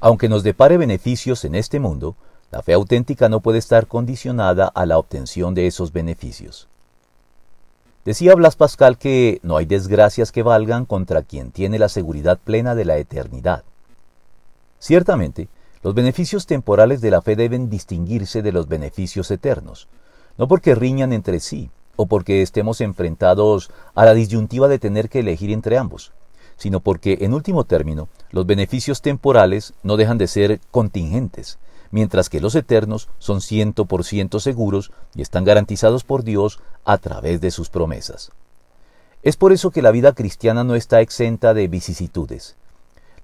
Aunque nos depare beneficios en este mundo, la fe auténtica no puede estar condicionada a la obtención de esos beneficios. Decía Blas Pascal que no hay desgracias que valgan contra quien tiene la seguridad plena de la eternidad. Ciertamente, los beneficios temporales de la fe deben distinguirse de los beneficios eternos, no porque riñan entre sí o porque estemos enfrentados a la disyuntiva de tener que elegir entre ambos, sino porque, en último término, los beneficios temporales no dejan de ser contingentes, mientras que los eternos son ciento por ciento seguros y están garantizados por Dios a través de sus promesas. Es por eso que la vida cristiana no está exenta de vicisitudes.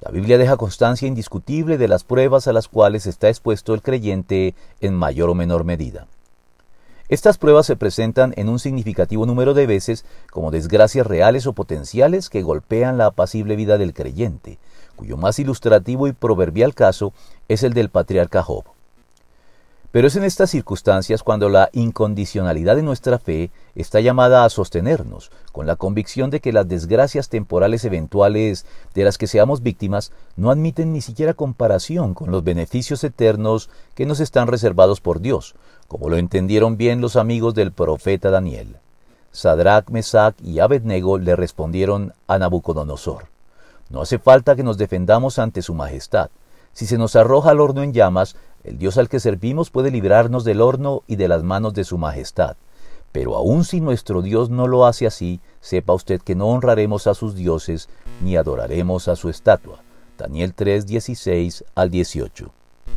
La Biblia deja constancia indiscutible de las pruebas a las cuales está expuesto el creyente en mayor o menor medida. Estas pruebas se presentan en un significativo número de veces como desgracias reales o potenciales que golpean la apacible vida del creyente, cuyo más ilustrativo y proverbial caso es el del patriarca Job. Pero es en estas circunstancias cuando la incondicionalidad de nuestra fe está llamada a sostenernos, con la convicción de que las desgracias temporales eventuales de las que seamos víctimas no admiten ni siquiera comparación con los beneficios eternos que nos están reservados por Dios, como lo entendieron bien los amigos del profeta Daniel. Sadrach, Mesach y Abednego le respondieron a Nabucodonosor. No hace falta que nos defendamos ante su majestad. Si se nos arroja al horno en llamas, el Dios al que servimos puede librarnos del horno y de las manos de su majestad. Pero aun si nuestro Dios no lo hace así, sepa usted que no honraremos a sus dioses ni adoraremos a su estatua. Daniel 3, 16 al 18.